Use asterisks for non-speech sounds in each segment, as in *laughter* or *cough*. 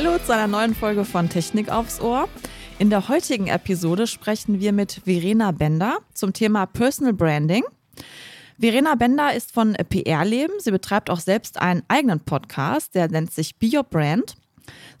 Hallo zu einer neuen Folge von Technik aufs Ohr. In der heutigen Episode sprechen wir mit Verena Bender zum Thema Personal Branding. Verena Bender ist von PR Leben. Sie betreibt auch selbst einen eigenen Podcast, der nennt sich Be Your Brand.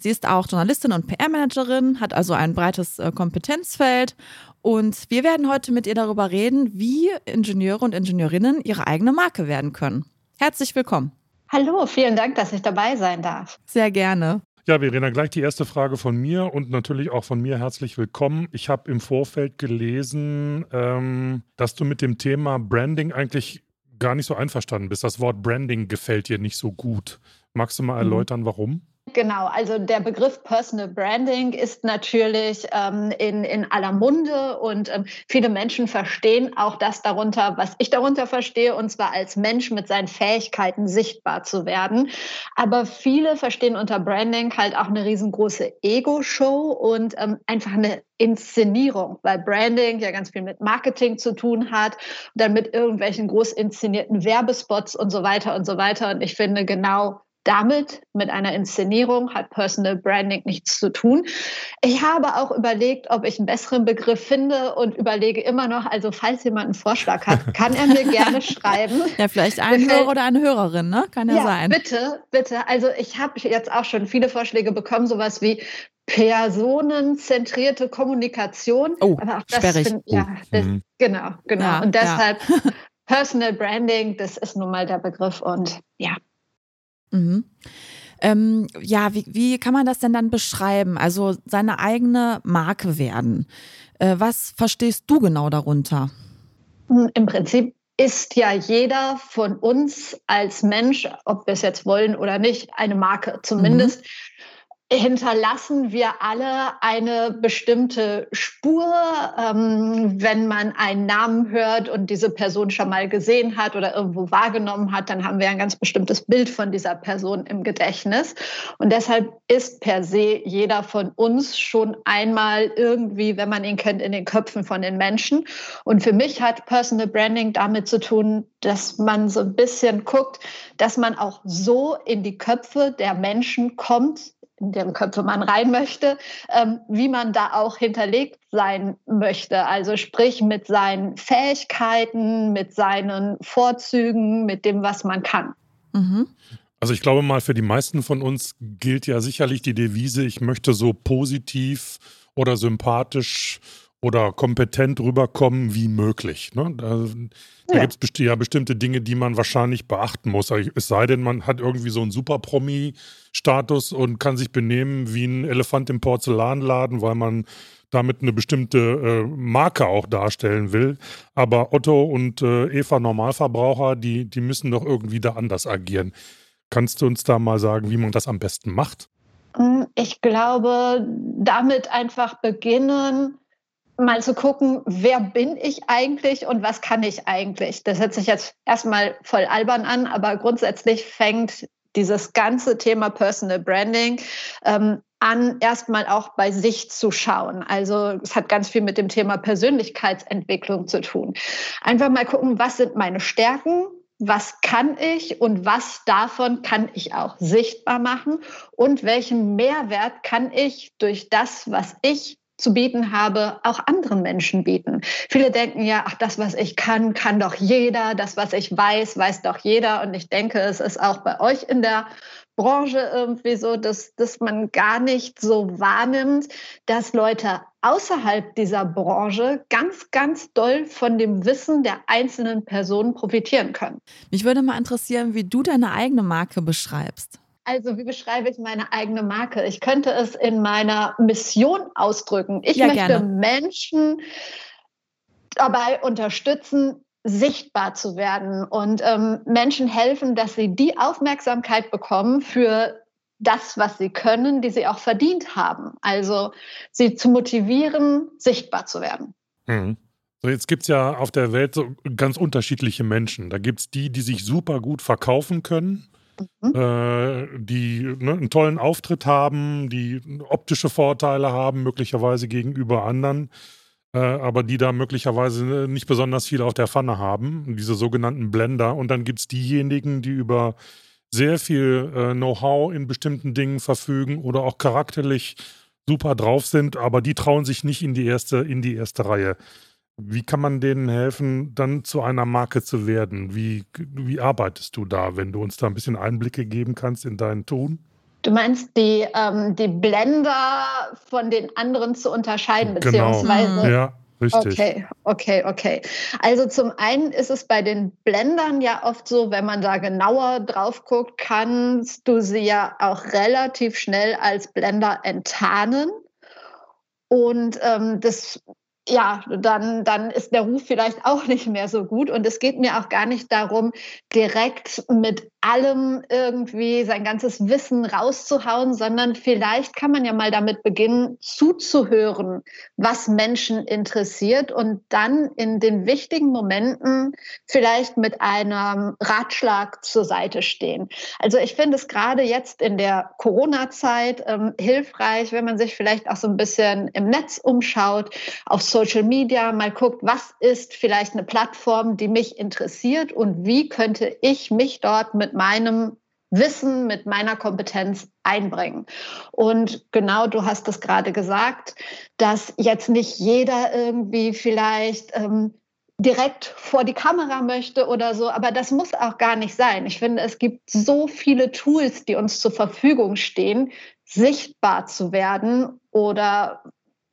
Sie ist auch Journalistin und PR-Managerin, hat also ein breites äh, Kompetenzfeld. Und wir werden heute mit ihr darüber reden, wie Ingenieure und Ingenieurinnen ihre eigene Marke werden können. Herzlich willkommen. Hallo, vielen Dank, dass ich dabei sein darf. Sehr gerne. Ja, Verena, gleich die erste Frage von mir und natürlich auch von mir herzlich willkommen. Ich habe im Vorfeld gelesen, ähm, dass du mit dem Thema Branding eigentlich gar nicht so einverstanden bist. Das Wort Branding gefällt dir nicht so gut. Magst du mal mhm. erläutern, warum? Genau, also der Begriff Personal Branding ist natürlich ähm, in, in aller Munde und ähm, viele Menschen verstehen auch das darunter, was ich darunter verstehe, und zwar als Mensch mit seinen Fähigkeiten sichtbar zu werden. Aber viele verstehen unter Branding halt auch eine riesengroße Ego-Show und ähm, einfach eine Inszenierung, weil Branding ja ganz viel mit Marketing zu tun hat, dann mit irgendwelchen groß inszenierten Werbespots und so weiter und so weiter. Und ich finde genau damit, mit einer Inszenierung, hat Personal Branding nichts zu tun. Ich habe auch überlegt, ob ich einen besseren Begriff finde und überlege immer noch, also falls jemand einen Vorschlag hat, *laughs* kann er mir gerne schreiben. Ja, vielleicht ein Hörer oder eine Hörerin, ne? Kann ja, ja sein. Bitte, bitte. Also ich habe jetzt auch schon viele Vorschläge bekommen, sowas wie personenzentrierte Kommunikation. Oh, aber auch das sperrig. Find, ja, das, mhm. genau, genau. Ja, und deshalb ja. *laughs* Personal Branding, das ist nun mal der Begriff und ja, Mhm. Ähm, ja, wie, wie kann man das denn dann beschreiben? Also seine eigene Marke werden. Äh, was verstehst du genau darunter? Hm, Im Prinzip ist ja jeder von uns als Mensch, ob wir es jetzt wollen oder nicht, eine Marke. Zumindest mhm hinterlassen wir alle eine bestimmte Spur. Ähm, wenn man einen Namen hört und diese Person schon mal gesehen hat oder irgendwo wahrgenommen hat, dann haben wir ein ganz bestimmtes Bild von dieser Person im Gedächtnis. Und deshalb ist per se jeder von uns schon einmal irgendwie, wenn man ihn kennt, in den Köpfen von den Menschen. Und für mich hat Personal Branding damit zu tun, dass man so ein bisschen guckt, dass man auch so in die Köpfe der Menschen kommt, in deren Köpfe man rein möchte, ähm, wie man da auch hinterlegt sein möchte. Also sprich mit seinen Fähigkeiten, mit seinen Vorzügen, mit dem, was man kann. Mhm. Also ich glaube mal, für die meisten von uns gilt ja sicherlich die Devise, ich möchte so positiv oder sympathisch oder kompetent rüberkommen wie möglich. Ne? Da, da ja. gibt es ja bestimmte Dinge, die man wahrscheinlich beachten muss. Es sei denn, man hat irgendwie so einen Super-Promi-Status und kann sich benehmen wie ein Elefant im Porzellanladen, weil man damit eine bestimmte äh, Marke auch darstellen will. Aber Otto und äh, Eva Normalverbraucher, die, die müssen doch irgendwie da anders agieren. Kannst du uns da mal sagen, wie man das am besten macht? Hm, ich glaube, damit einfach beginnen, mal zu gucken, wer bin ich eigentlich und was kann ich eigentlich. Das hört sich jetzt erstmal voll albern an, aber grundsätzlich fängt dieses ganze Thema Personal Branding ähm, an, erstmal auch bei sich zu schauen. Also es hat ganz viel mit dem Thema Persönlichkeitsentwicklung zu tun. Einfach mal gucken, was sind meine Stärken, was kann ich und was davon kann ich auch sichtbar machen und welchen Mehrwert kann ich durch das, was ich zu bieten habe, auch anderen Menschen bieten. Viele denken ja, ach, das, was ich kann, kann doch jeder, das, was ich weiß, weiß doch jeder. Und ich denke, es ist auch bei euch in der Branche irgendwie so, dass, dass man gar nicht so wahrnimmt, dass Leute außerhalb dieser Branche ganz, ganz doll von dem Wissen der einzelnen Personen profitieren können. Mich würde mal interessieren, wie du deine eigene Marke beschreibst. Also, wie beschreibe ich meine eigene Marke? Ich könnte es in meiner Mission ausdrücken. Ich ja, möchte gerne. Menschen dabei unterstützen, sichtbar zu werden und ähm, Menschen helfen, dass sie die Aufmerksamkeit bekommen für das, was sie können, die sie auch verdient haben. Also sie zu motivieren, sichtbar zu werden. Mhm. So, jetzt gibt es ja auf der Welt so ganz unterschiedliche Menschen. Da gibt es die, die sich super gut verkaufen können Mhm. Äh, die ne, einen tollen Auftritt haben, die optische Vorteile haben, möglicherweise gegenüber anderen, äh, aber die da möglicherweise nicht besonders viel auf der Pfanne haben, diese sogenannten Blender. Und dann gibt es diejenigen, die über sehr viel äh, Know-how in bestimmten Dingen verfügen oder auch charakterlich super drauf sind, aber die trauen sich nicht in die erste, in die erste Reihe. Wie kann man denen helfen, dann zu einer Marke zu werden? Wie, wie arbeitest du da, wenn du uns da ein bisschen Einblicke geben kannst in dein Tun? Du meinst, die, ähm, die Blender von den anderen zu unterscheiden, genau. beziehungsweise. Ja. Richtig. Okay, okay, okay. Also zum einen ist es bei den Blendern ja oft so, wenn man da genauer drauf guckt, kannst du sie ja auch relativ schnell als Blender enttarnen. Und ähm, das ja, dann, dann ist der Ruf vielleicht auch nicht mehr so gut. Und es geht mir auch gar nicht darum, direkt mit allem irgendwie sein ganzes Wissen rauszuhauen, sondern vielleicht kann man ja mal damit beginnen, zuzuhören, was Menschen interessiert und dann in den wichtigen Momenten vielleicht mit einem Ratschlag zur Seite stehen. Also ich finde es gerade jetzt in der Corona-Zeit ähm, hilfreich, wenn man sich vielleicht auch so ein bisschen im Netz umschaut, auf Social Media, mal guckt, was ist vielleicht eine Plattform, die mich interessiert und wie könnte ich mich dort mit mit meinem Wissen, mit meiner Kompetenz einbringen. Und genau, du hast es gerade gesagt, dass jetzt nicht jeder irgendwie vielleicht ähm, direkt vor die Kamera möchte oder so, aber das muss auch gar nicht sein. Ich finde, es gibt so viele Tools, die uns zur Verfügung stehen, sichtbar zu werden oder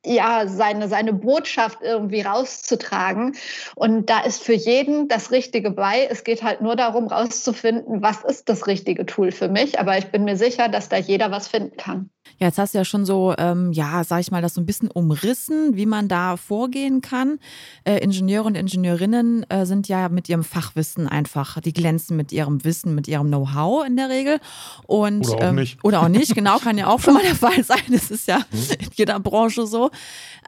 ja, seine, seine Botschaft irgendwie rauszutragen. Und da ist für jeden das Richtige bei. Es geht halt nur darum, rauszufinden, was ist das richtige Tool für mich. Aber ich bin mir sicher, dass da jeder was finden kann. Ja, jetzt hast du ja schon so, ähm, ja, sag ich mal, das so ein bisschen umrissen, wie man da vorgehen kann. Äh, Ingenieure und Ingenieurinnen äh, sind ja mit ihrem Fachwissen einfach, die glänzen mit ihrem Wissen, mit ihrem Know-how in der Regel. Und, oder auch ähm, nicht. Oder auch nicht, genau, kann ja auch schon mal der *laughs* Fall sein. Das ist ja hm. Jeder Branche so.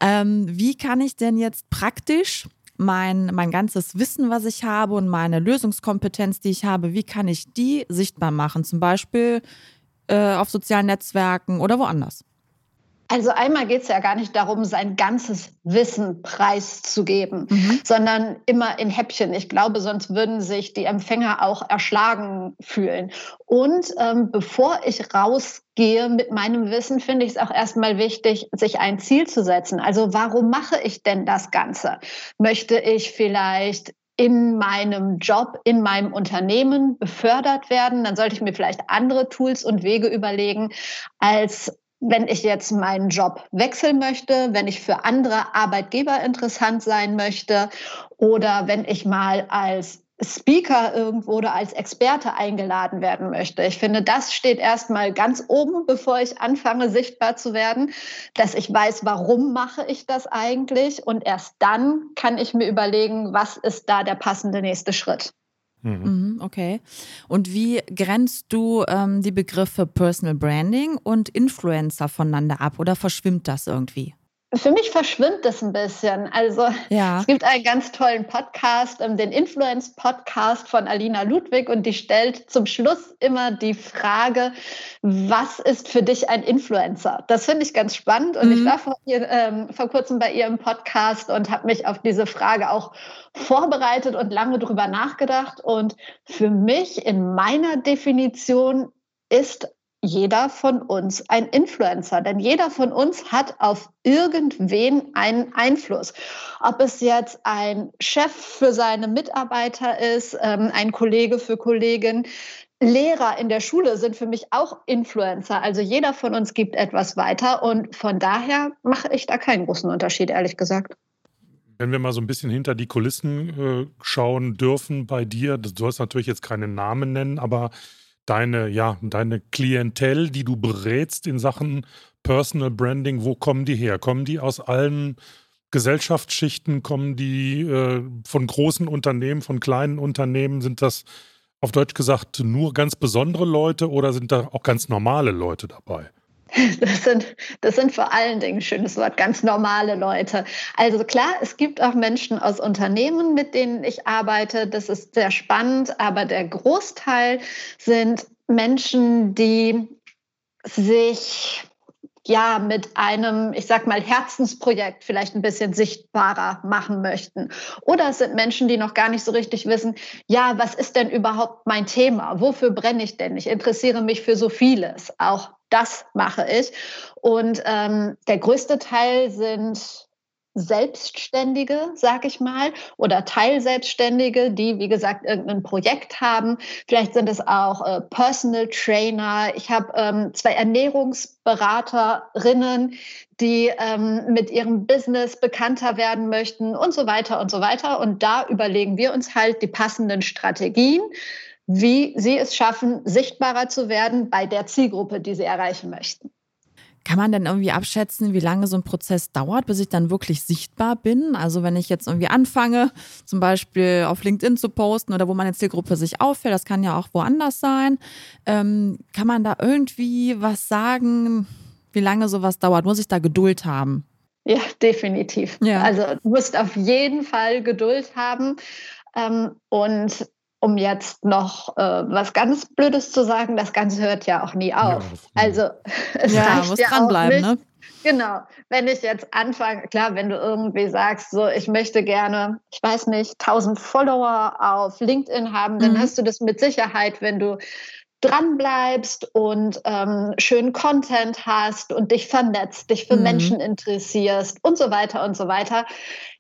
Ähm, wie kann ich denn jetzt praktisch mein, mein ganzes Wissen, was ich habe und meine Lösungskompetenz, die ich habe, wie kann ich die sichtbar machen? Zum Beispiel äh, auf sozialen Netzwerken oder woanders? Also einmal geht es ja gar nicht darum, sein ganzes Wissen preiszugeben, mhm. sondern immer in Häppchen. Ich glaube, sonst würden sich die Empfänger auch erschlagen fühlen. Und ähm, bevor ich rausgehe mit meinem Wissen, finde ich es auch erstmal wichtig, sich ein Ziel zu setzen. Also warum mache ich denn das Ganze? Möchte ich vielleicht in meinem Job, in meinem Unternehmen befördert werden, dann sollte ich mir vielleicht andere Tools und Wege überlegen, als wenn ich jetzt meinen Job wechseln möchte, wenn ich für andere Arbeitgeber interessant sein möchte oder wenn ich mal als Speaker irgendwo oder als Experte eingeladen werden möchte. Ich finde, das steht erstmal ganz oben, bevor ich anfange, sichtbar zu werden, dass ich weiß, warum mache ich das eigentlich und erst dann kann ich mir überlegen, was ist da der passende nächste Schritt. Mhm. mhm okay. Und wie grenzt du ähm, die Begriffe Personal Branding und Influencer voneinander ab oder verschwimmt das irgendwie? Für mich verschwimmt das ein bisschen. Also ja. es gibt einen ganz tollen Podcast, ähm, den Influence-Podcast von Alina Ludwig und die stellt zum Schluss immer die Frage, was ist für dich ein Influencer? Das finde ich ganz spannend und mhm. ich war vor, ihr, ähm, vor kurzem bei ihr im Podcast und habe mich auf diese Frage auch vorbereitet und lange drüber nachgedacht. Und für mich in meiner Definition ist jeder von uns ein Influencer, denn jeder von uns hat auf irgendwen einen Einfluss. Ob es jetzt ein Chef für seine Mitarbeiter ist, ähm, ein Kollege für Kollegin, Lehrer in der Schule sind für mich auch Influencer. Also jeder von uns gibt etwas weiter und von daher mache ich da keinen großen Unterschied, ehrlich gesagt. Wenn wir mal so ein bisschen hinter die Kulissen äh, schauen dürfen bei dir, du sollst natürlich jetzt keinen Namen nennen, aber deine, ja, deine Klientel, die du berätst in Sachen Personal Branding, wo kommen die her? Kommen die aus allen Gesellschaftsschichten? Kommen die äh, von großen Unternehmen, von kleinen Unternehmen? Sind das auf Deutsch gesagt nur ganz besondere Leute oder sind da auch ganz normale Leute dabei? Das sind, das sind vor allen Dingen, schönes Wort, ganz normale Leute. Also klar, es gibt auch Menschen aus Unternehmen, mit denen ich arbeite. Das ist sehr spannend, aber der Großteil sind Menschen, die sich ja mit einem, ich sag mal, Herzensprojekt vielleicht ein bisschen sichtbarer machen möchten. Oder es sind Menschen, die noch gar nicht so richtig wissen, ja, was ist denn überhaupt mein Thema? Wofür brenne ich denn? Ich interessiere mich für so vieles. Auch das mache ich. Und ähm, der größte Teil sind Selbstständige, sag ich mal, oder Teilselbstständige, die, wie gesagt, irgendein Projekt haben. Vielleicht sind es auch äh, Personal Trainer. Ich habe ähm, zwei Ernährungsberaterinnen, die ähm, mit ihrem Business bekannter werden möchten und so weiter und so weiter. Und da überlegen wir uns halt die passenden Strategien, wie sie es schaffen, sichtbarer zu werden bei der Zielgruppe, die sie erreichen möchten. Kann man denn irgendwie abschätzen, wie lange so ein Prozess dauert, bis ich dann wirklich sichtbar bin? Also wenn ich jetzt irgendwie anfange, zum Beispiel auf LinkedIn zu posten oder wo meine Zielgruppe sich auffällt, das kann ja auch woanders sein, ähm, kann man da irgendwie was sagen, wie lange sowas dauert? Muss ich da Geduld haben? Ja, definitiv. Ja. Also du musst auf jeden Fall Geduld haben. Ähm, und um jetzt noch äh, was ganz Blödes zu sagen, das Ganze hört ja auch nie auf. Ja, also *laughs* es ja, reicht muss ja dranbleiben, auch nicht. Ne? Genau, wenn ich jetzt anfange, klar, wenn du irgendwie sagst, so ich möchte gerne, ich weiß nicht, 1000 Follower auf LinkedIn haben, dann mhm. hast du das mit Sicherheit, wenn du dranbleibst und ähm, schönen Content hast und dich vernetzt, dich für mhm. Menschen interessierst und so weiter und so weiter.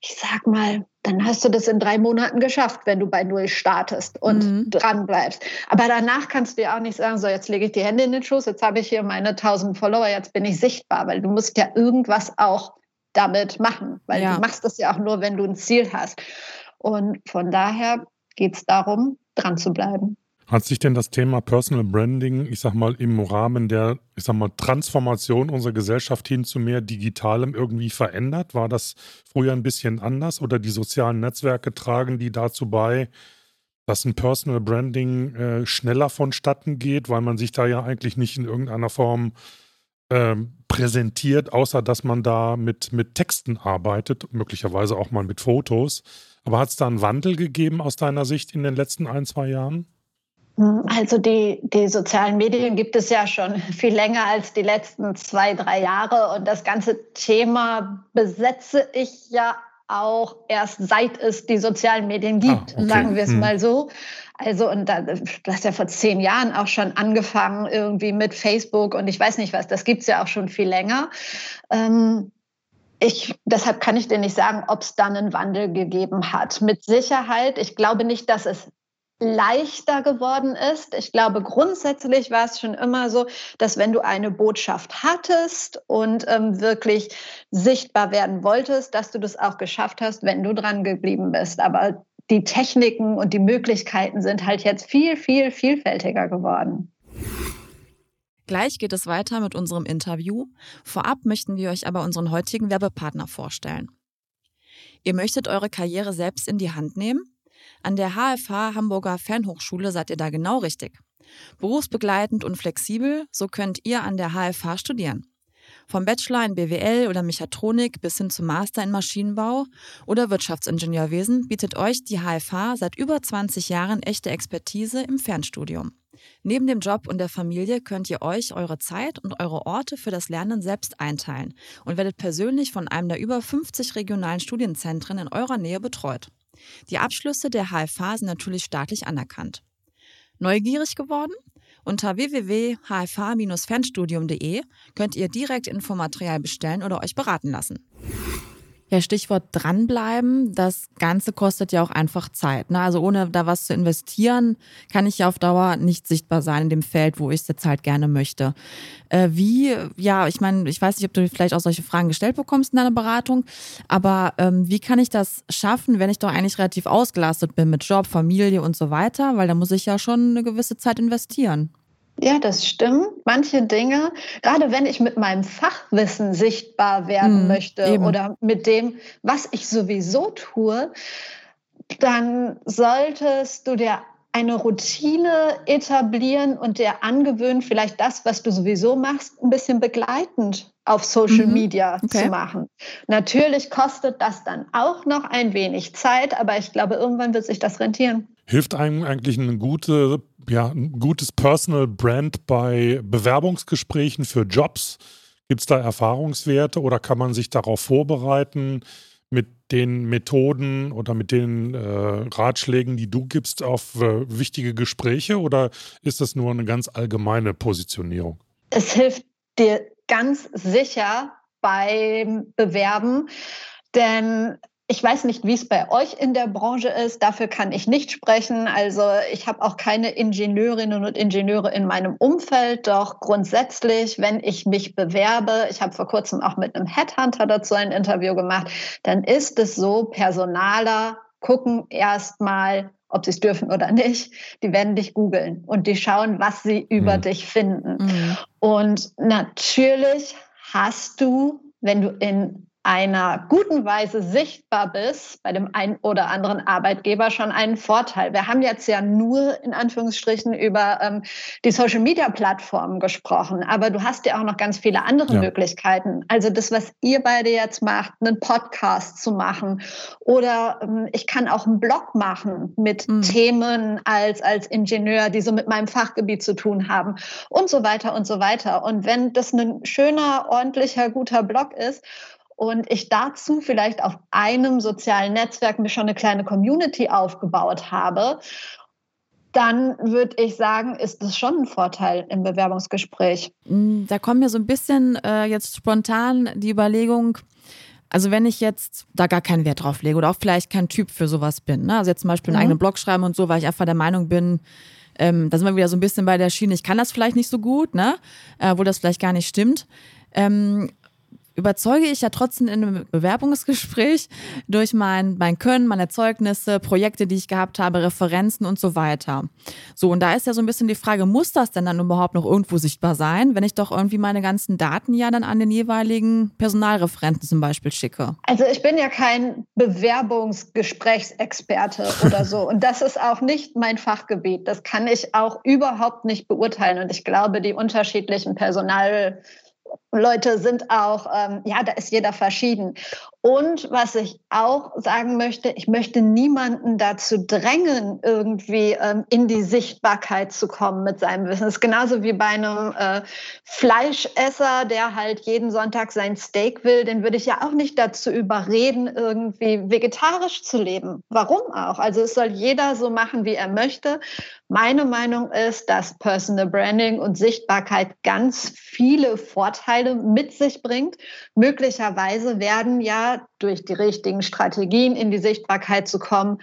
Ich sag mal, dann hast du das in drei Monaten geschafft, wenn du bei Null startest und mhm. dranbleibst. Aber danach kannst du ja auch nicht sagen, so jetzt lege ich die Hände in den Schoß, jetzt habe ich hier meine 1000 Follower, jetzt bin ich sichtbar, weil du musst ja irgendwas auch damit machen, weil ja. du machst das ja auch nur, wenn du ein Ziel hast. Und von daher geht es darum, dran zu bleiben. Hat sich denn das Thema Personal Branding, ich sag mal, im Rahmen der, ich sag mal, Transformation unserer Gesellschaft hin zu mehr Digitalem irgendwie verändert? War das früher ein bisschen anders oder die sozialen Netzwerke tragen die dazu bei, dass ein Personal Branding äh, schneller vonstatten geht, weil man sich da ja eigentlich nicht in irgendeiner Form äh, präsentiert, außer dass man da mit, mit Texten arbeitet, möglicherweise auch mal mit Fotos. Aber hat es da einen Wandel gegeben aus deiner Sicht in den letzten ein, zwei Jahren? Also die, die sozialen Medien gibt es ja schon viel länger als die letzten zwei, drei Jahre. Und das ganze Thema besetze ich ja auch erst seit es die sozialen Medien ah, gibt, ah, okay. sagen wir es hm. mal so. Also, und da, du hast ja vor zehn Jahren auch schon angefangen, irgendwie mit Facebook und ich weiß nicht was, das gibt es ja auch schon viel länger. Ähm, ich, deshalb kann ich dir nicht sagen, ob es dann einen Wandel gegeben hat. Mit Sicherheit. Ich glaube nicht, dass es leichter geworden ist. Ich glaube, grundsätzlich war es schon immer so, dass wenn du eine Botschaft hattest und ähm, wirklich sichtbar werden wolltest, dass du das auch geschafft hast, wenn du dran geblieben bist. Aber die Techniken und die Möglichkeiten sind halt jetzt viel, viel vielfältiger geworden. Gleich geht es weiter mit unserem Interview. Vorab möchten wir euch aber unseren heutigen Werbepartner vorstellen. Ihr möchtet eure Karriere selbst in die Hand nehmen? An der HFH Hamburger Fernhochschule seid ihr da genau richtig. Berufsbegleitend und flexibel, so könnt ihr an der HFH studieren. Vom Bachelor in BWL oder Mechatronik bis hin zum Master in Maschinenbau oder Wirtschaftsingenieurwesen bietet euch die HFH seit über 20 Jahren echte Expertise im Fernstudium. Neben dem Job und der Familie könnt ihr euch eure Zeit und eure Orte für das Lernen selbst einteilen und werdet persönlich von einem der über 50 regionalen Studienzentren in eurer Nähe betreut. Die Abschlüsse der HFH sind natürlich staatlich anerkannt. Neugierig geworden? Unter www.hfh-fernstudium.de könnt ihr direkt Infomaterial bestellen oder euch beraten lassen. Ja, Stichwort dranbleiben. Das Ganze kostet ja auch einfach Zeit. Ne? Also ohne da was zu investieren, kann ich ja auf Dauer nicht sichtbar sein in dem Feld, wo ich es jetzt halt gerne möchte. Äh, wie, ja, ich meine, ich weiß nicht, ob du vielleicht auch solche Fragen gestellt bekommst in deiner Beratung, aber ähm, wie kann ich das schaffen, wenn ich doch eigentlich relativ ausgelastet bin mit Job, Familie und so weiter? Weil da muss ich ja schon eine gewisse Zeit investieren. Ja, das stimmt. Manche Dinge, gerade wenn ich mit meinem Fachwissen sichtbar werden mhm, möchte eben. oder mit dem, was ich sowieso tue, dann solltest du dir eine Routine etablieren und dir angewöhnen, vielleicht das, was du sowieso machst, ein bisschen begleitend auf Social mhm. Media okay. zu machen. Natürlich kostet das dann auch noch ein wenig Zeit, aber ich glaube, irgendwann wird sich das rentieren. Hilft einem eigentlich eine gute ja, ein gutes Personal Brand bei Bewerbungsgesprächen für Jobs? Gibt es da Erfahrungswerte oder kann man sich darauf vorbereiten mit den Methoden oder mit den äh, Ratschlägen, die du gibst, auf äh, wichtige Gespräche oder ist das nur eine ganz allgemeine Positionierung? Es hilft dir ganz sicher beim Bewerben, denn ich weiß nicht, wie es bei euch in der Branche ist. Dafür kann ich nicht sprechen. Also ich habe auch keine Ingenieurinnen und Ingenieure in meinem Umfeld. Doch grundsätzlich, wenn ich mich bewerbe, ich habe vor kurzem auch mit einem Headhunter dazu ein Interview gemacht, dann ist es so, Personaler gucken erstmal, ob sie es dürfen oder nicht. Die werden dich googeln und die schauen, was sie über mhm. dich finden. Mhm. Und natürlich hast du, wenn du in einer guten Weise sichtbar bist bei dem einen oder anderen Arbeitgeber schon einen Vorteil. Wir haben jetzt ja nur in Anführungsstrichen über ähm, die Social-Media-Plattformen gesprochen, aber du hast ja auch noch ganz viele andere ja. Möglichkeiten. Also das, was ihr beide jetzt macht, einen Podcast zu machen oder ähm, ich kann auch einen Blog machen mit mhm. Themen als, als Ingenieur, die so mit meinem Fachgebiet zu tun haben und so weiter und so weiter. Und wenn das ein schöner, ordentlicher, guter Blog ist, und ich dazu vielleicht auf einem sozialen Netzwerk mir schon eine kleine Community aufgebaut habe, dann würde ich sagen, ist das schon ein Vorteil im Bewerbungsgespräch. Mm, da kommt mir so ein bisschen äh, jetzt spontan die Überlegung, also wenn ich jetzt da gar keinen Wert drauf lege oder auch vielleicht kein Typ für sowas bin, ne? also jetzt zum Beispiel einen mhm. eigenen Blog schreiben und so, weil ich einfach der Meinung bin, ähm, da sind wir wieder so ein bisschen bei der Schiene, ich kann das vielleicht nicht so gut, ne? Äh, wo das vielleicht gar nicht stimmt. Ähm, überzeuge ich ja trotzdem in einem Bewerbungsgespräch durch mein, mein Können, meine Zeugnisse, Projekte, die ich gehabt habe, Referenzen und so weiter. So, und da ist ja so ein bisschen die Frage, muss das denn dann überhaupt noch irgendwo sichtbar sein, wenn ich doch irgendwie meine ganzen Daten ja dann an den jeweiligen Personalreferenten zum Beispiel schicke? Also ich bin ja kein Bewerbungsgesprächsexperte oder so. *laughs* Und das ist auch nicht mein Fachgebiet. Das kann ich auch überhaupt nicht beurteilen. Und ich glaube, die unterschiedlichen Personal Leute sind auch, ähm, ja, da ist jeder verschieden. Und was ich auch sagen möchte, ich möchte niemanden dazu drängen, irgendwie ähm, in die Sichtbarkeit zu kommen mit seinem Wissen. Das ist genauso wie bei einem äh, Fleischesser, der halt jeden Sonntag sein Steak will. Den würde ich ja auch nicht dazu überreden, irgendwie vegetarisch zu leben. Warum auch? Also es soll jeder so machen, wie er möchte. Meine Meinung ist, dass Personal Branding und Sichtbarkeit ganz viele Vorteile mit sich bringt. Möglicherweise werden ja durch die richtigen Strategien in die Sichtbarkeit zu kommen,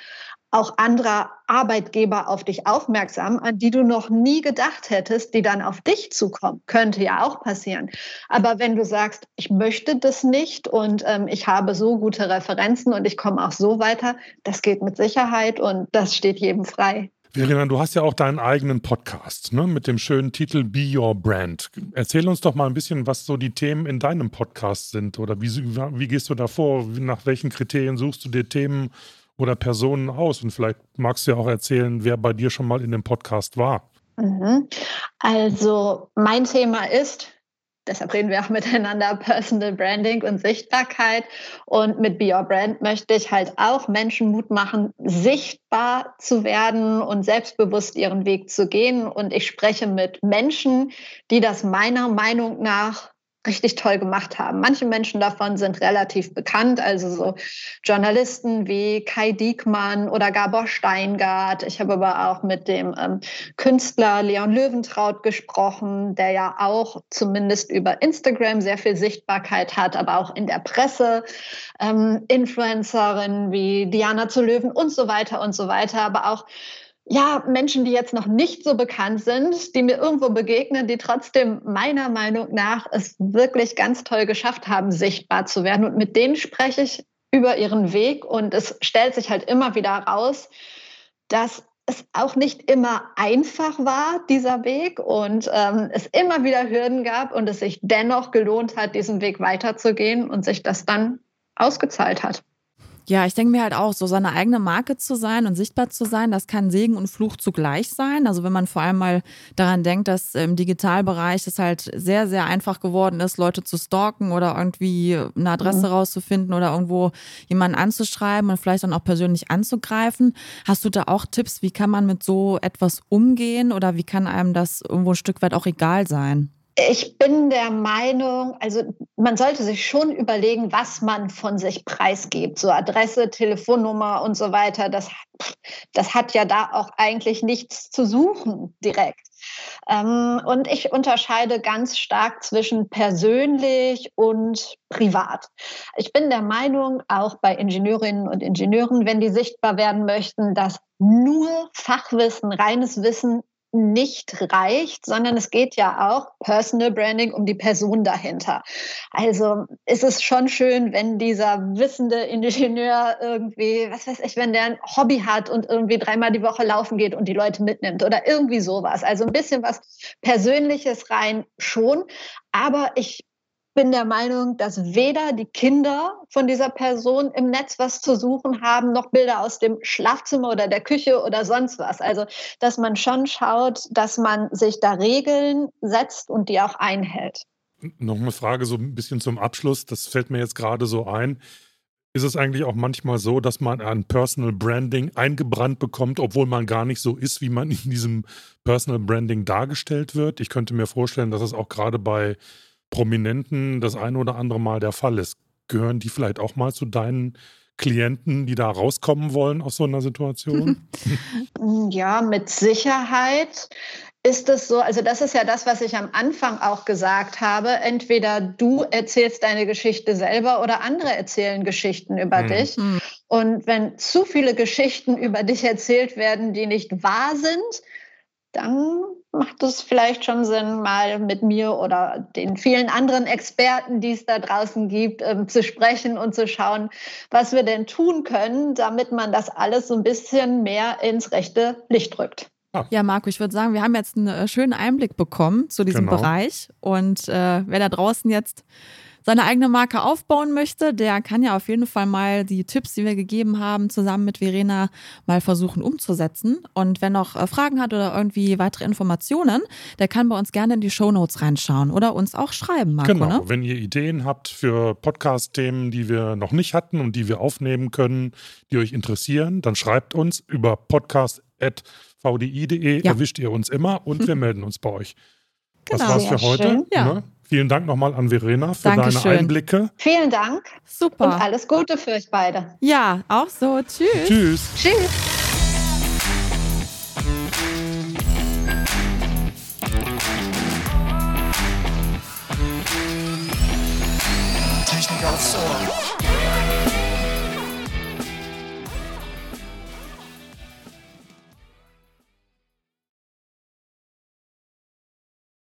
auch anderer Arbeitgeber auf dich aufmerksam, an die du noch nie gedacht hättest, die dann auf dich zukommen. Könnte ja auch passieren. Aber wenn du sagst, ich möchte das nicht und ähm, ich habe so gute Referenzen und ich komme auch so weiter, das geht mit Sicherheit und das steht jedem frei. Verena, du hast ja auch deinen eigenen Podcast ne, mit dem schönen Titel Be Your Brand. Erzähl uns doch mal ein bisschen, was so die Themen in deinem Podcast sind oder wie, wie gehst du da vor? Nach welchen Kriterien suchst du dir Themen oder Personen aus? Und vielleicht magst du ja auch erzählen, wer bei dir schon mal in dem Podcast war. Mhm. Also mein Thema ist deshalb reden wir auch miteinander, *laughs* Personal Branding und Sichtbarkeit. Und mit Be Your Brand möchte ich halt auch Menschen Mut machen, sichtbar zu werden und selbstbewusst ihren Weg zu gehen. Und ich spreche mit Menschen, die das meiner Meinung nach richtig toll gemacht haben. Manche Menschen davon sind relativ bekannt, also so Journalisten wie Kai Diekmann oder Gabor Steingart. Ich habe aber auch mit dem ähm, Künstler Leon Löwentraut gesprochen, der ja auch zumindest über Instagram sehr viel Sichtbarkeit hat, aber auch in der Presse. Ähm, Influencerinnen wie Diana zu Löwen und so weiter und so weiter, aber auch ja, Menschen, die jetzt noch nicht so bekannt sind, die mir irgendwo begegnen, die trotzdem meiner Meinung nach es wirklich ganz toll geschafft haben, sichtbar zu werden. Und mit denen spreche ich über ihren Weg. Und es stellt sich halt immer wieder raus, dass es auch nicht immer einfach war, dieser Weg, und ähm, es immer wieder Hürden gab und es sich dennoch gelohnt hat, diesen Weg weiterzugehen und sich das dann ausgezahlt hat. Ja, ich denke mir halt auch, so seine eigene Marke zu sein und sichtbar zu sein, das kann Segen und Fluch zugleich sein. Also wenn man vor allem mal daran denkt, dass im Digitalbereich es halt sehr, sehr einfach geworden ist, Leute zu stalken oder irgendwie eine Adresse mhm. rauszufinden oder irgendwo jemanden anzuschreiben und vielleicht dann auch persönlich anzugreifen. Hast du da auch Tipps, wie kann man mit so etwas umgehen oder wie kann einem das irgendwo ein Stück weit auch egal sein? Ich bin der Meinung, also man sollte sich schon überlegen, was man von sich preisgibt. So Adresse, Telefonnummer und so weiter. Das, das hat ja da auch eigentlich nichts zu suchen direkt. Ähm, und ich unterscheide ganz stark zwischen persönlich und privat. Ich bin der Meinung, auch bei Ingenieurinnen und Ingenieuren, wenn die sichtbar werden möchten, dass nur Fachwissen, reines Wissen nicht reicht, sondern es geht ja auch Personal Branding um die Person dahinter. Also ist es schon schön, wenn dieser wissende Ingenieur irgendwie, was weiß ich, wenn der ein Hobby hat und irgendwie dreimal die Woche laufen geht und die Leute mitnimmt oder irgendwie sowas. Also ein bisschen was Persönliches rein schon. Aber ich bin der Meinung, dass weder die Kinder von dieser Person im Netz was zu suchen haben, noch Bilder aus dem Schlafzimmer oder der Küche oder sonst was. Also, dass man schon schaut, dass man sich da Regeln setzt und die auch einhält. Noch eine Frage so ein bisschen zum Abschluss. Das fällt mir jetzt gerade so ein. Ist es eigentlich auch manchmal so, dass man ein Personal Branding eingebrannt bekommt, obwohl man gar nicht so ist, wie man in diesem Personal Branding dargestellt wird? Ich könnte mir vorstellen, dass es auch gerade bei Prominenten das ein oder andere Mal der Fall ist. Gehören die vielleicht auch mal zu deinen Klienten, die da rauskommen wollen aus so einer Situation? *laughs* Ja, mit Sicherheit ist es so, also das ist ja das, was ich am Anfang auch gesagt habe. Entweder du erzählst deine Geschichte selber oder andere erzählen Geschichten über mhm. dich. Mhm. Und wenn zu viele Geschichten über dich erzählt werden, die nicht wahr sind, dann macht es vielleicht schon Sinn, mal mit mir oder den vielen anderen Experten, die es da draußen gibt, ähm, zu sprechen und zu schauen, was wir denn tun können, damit man das alles so ein bisschen mehr ins rechte Licht drückt. Ja, Marco, ich würde sagen, wir haben jetzt einen äh, schönen Einblick bekommen zu diesem genau. Bereich. Und äh, wer da draußen jetzt seine eigene Marke aufbauen möchte, der kann ja auf jeden Fall mal die Tipps, die wir gegeben haben, zusammen mit Verena mal versuchen umzusetzen. Und wenn noch äh, Fragen hat oder irgendwie weitere Informationen, der kann bei uns gerne in die Show Notes reinschauen oder uns auch schreiben, Marco. Genau, ne? wenn ihr Ideen habt für Podcast-Themen, die wir noch nicht hatten und die wir aufnehmen können, die euch interessieren, dann schreibt uns über podcast.vdi.de, ja. erwischt ihr uns immer und wir *laughs* melden uns bei euch. Genau. Das war's für heute. Schön. Ja. Ne? Vielen Dank nochmal an Verena für Dankeschön. deine Einblicke. Vielen Dank. Super. Und alles Gute für euch beide. Ja, auch so. Tschüss. Tschüss. Tschüss. Technik aufs Ohr.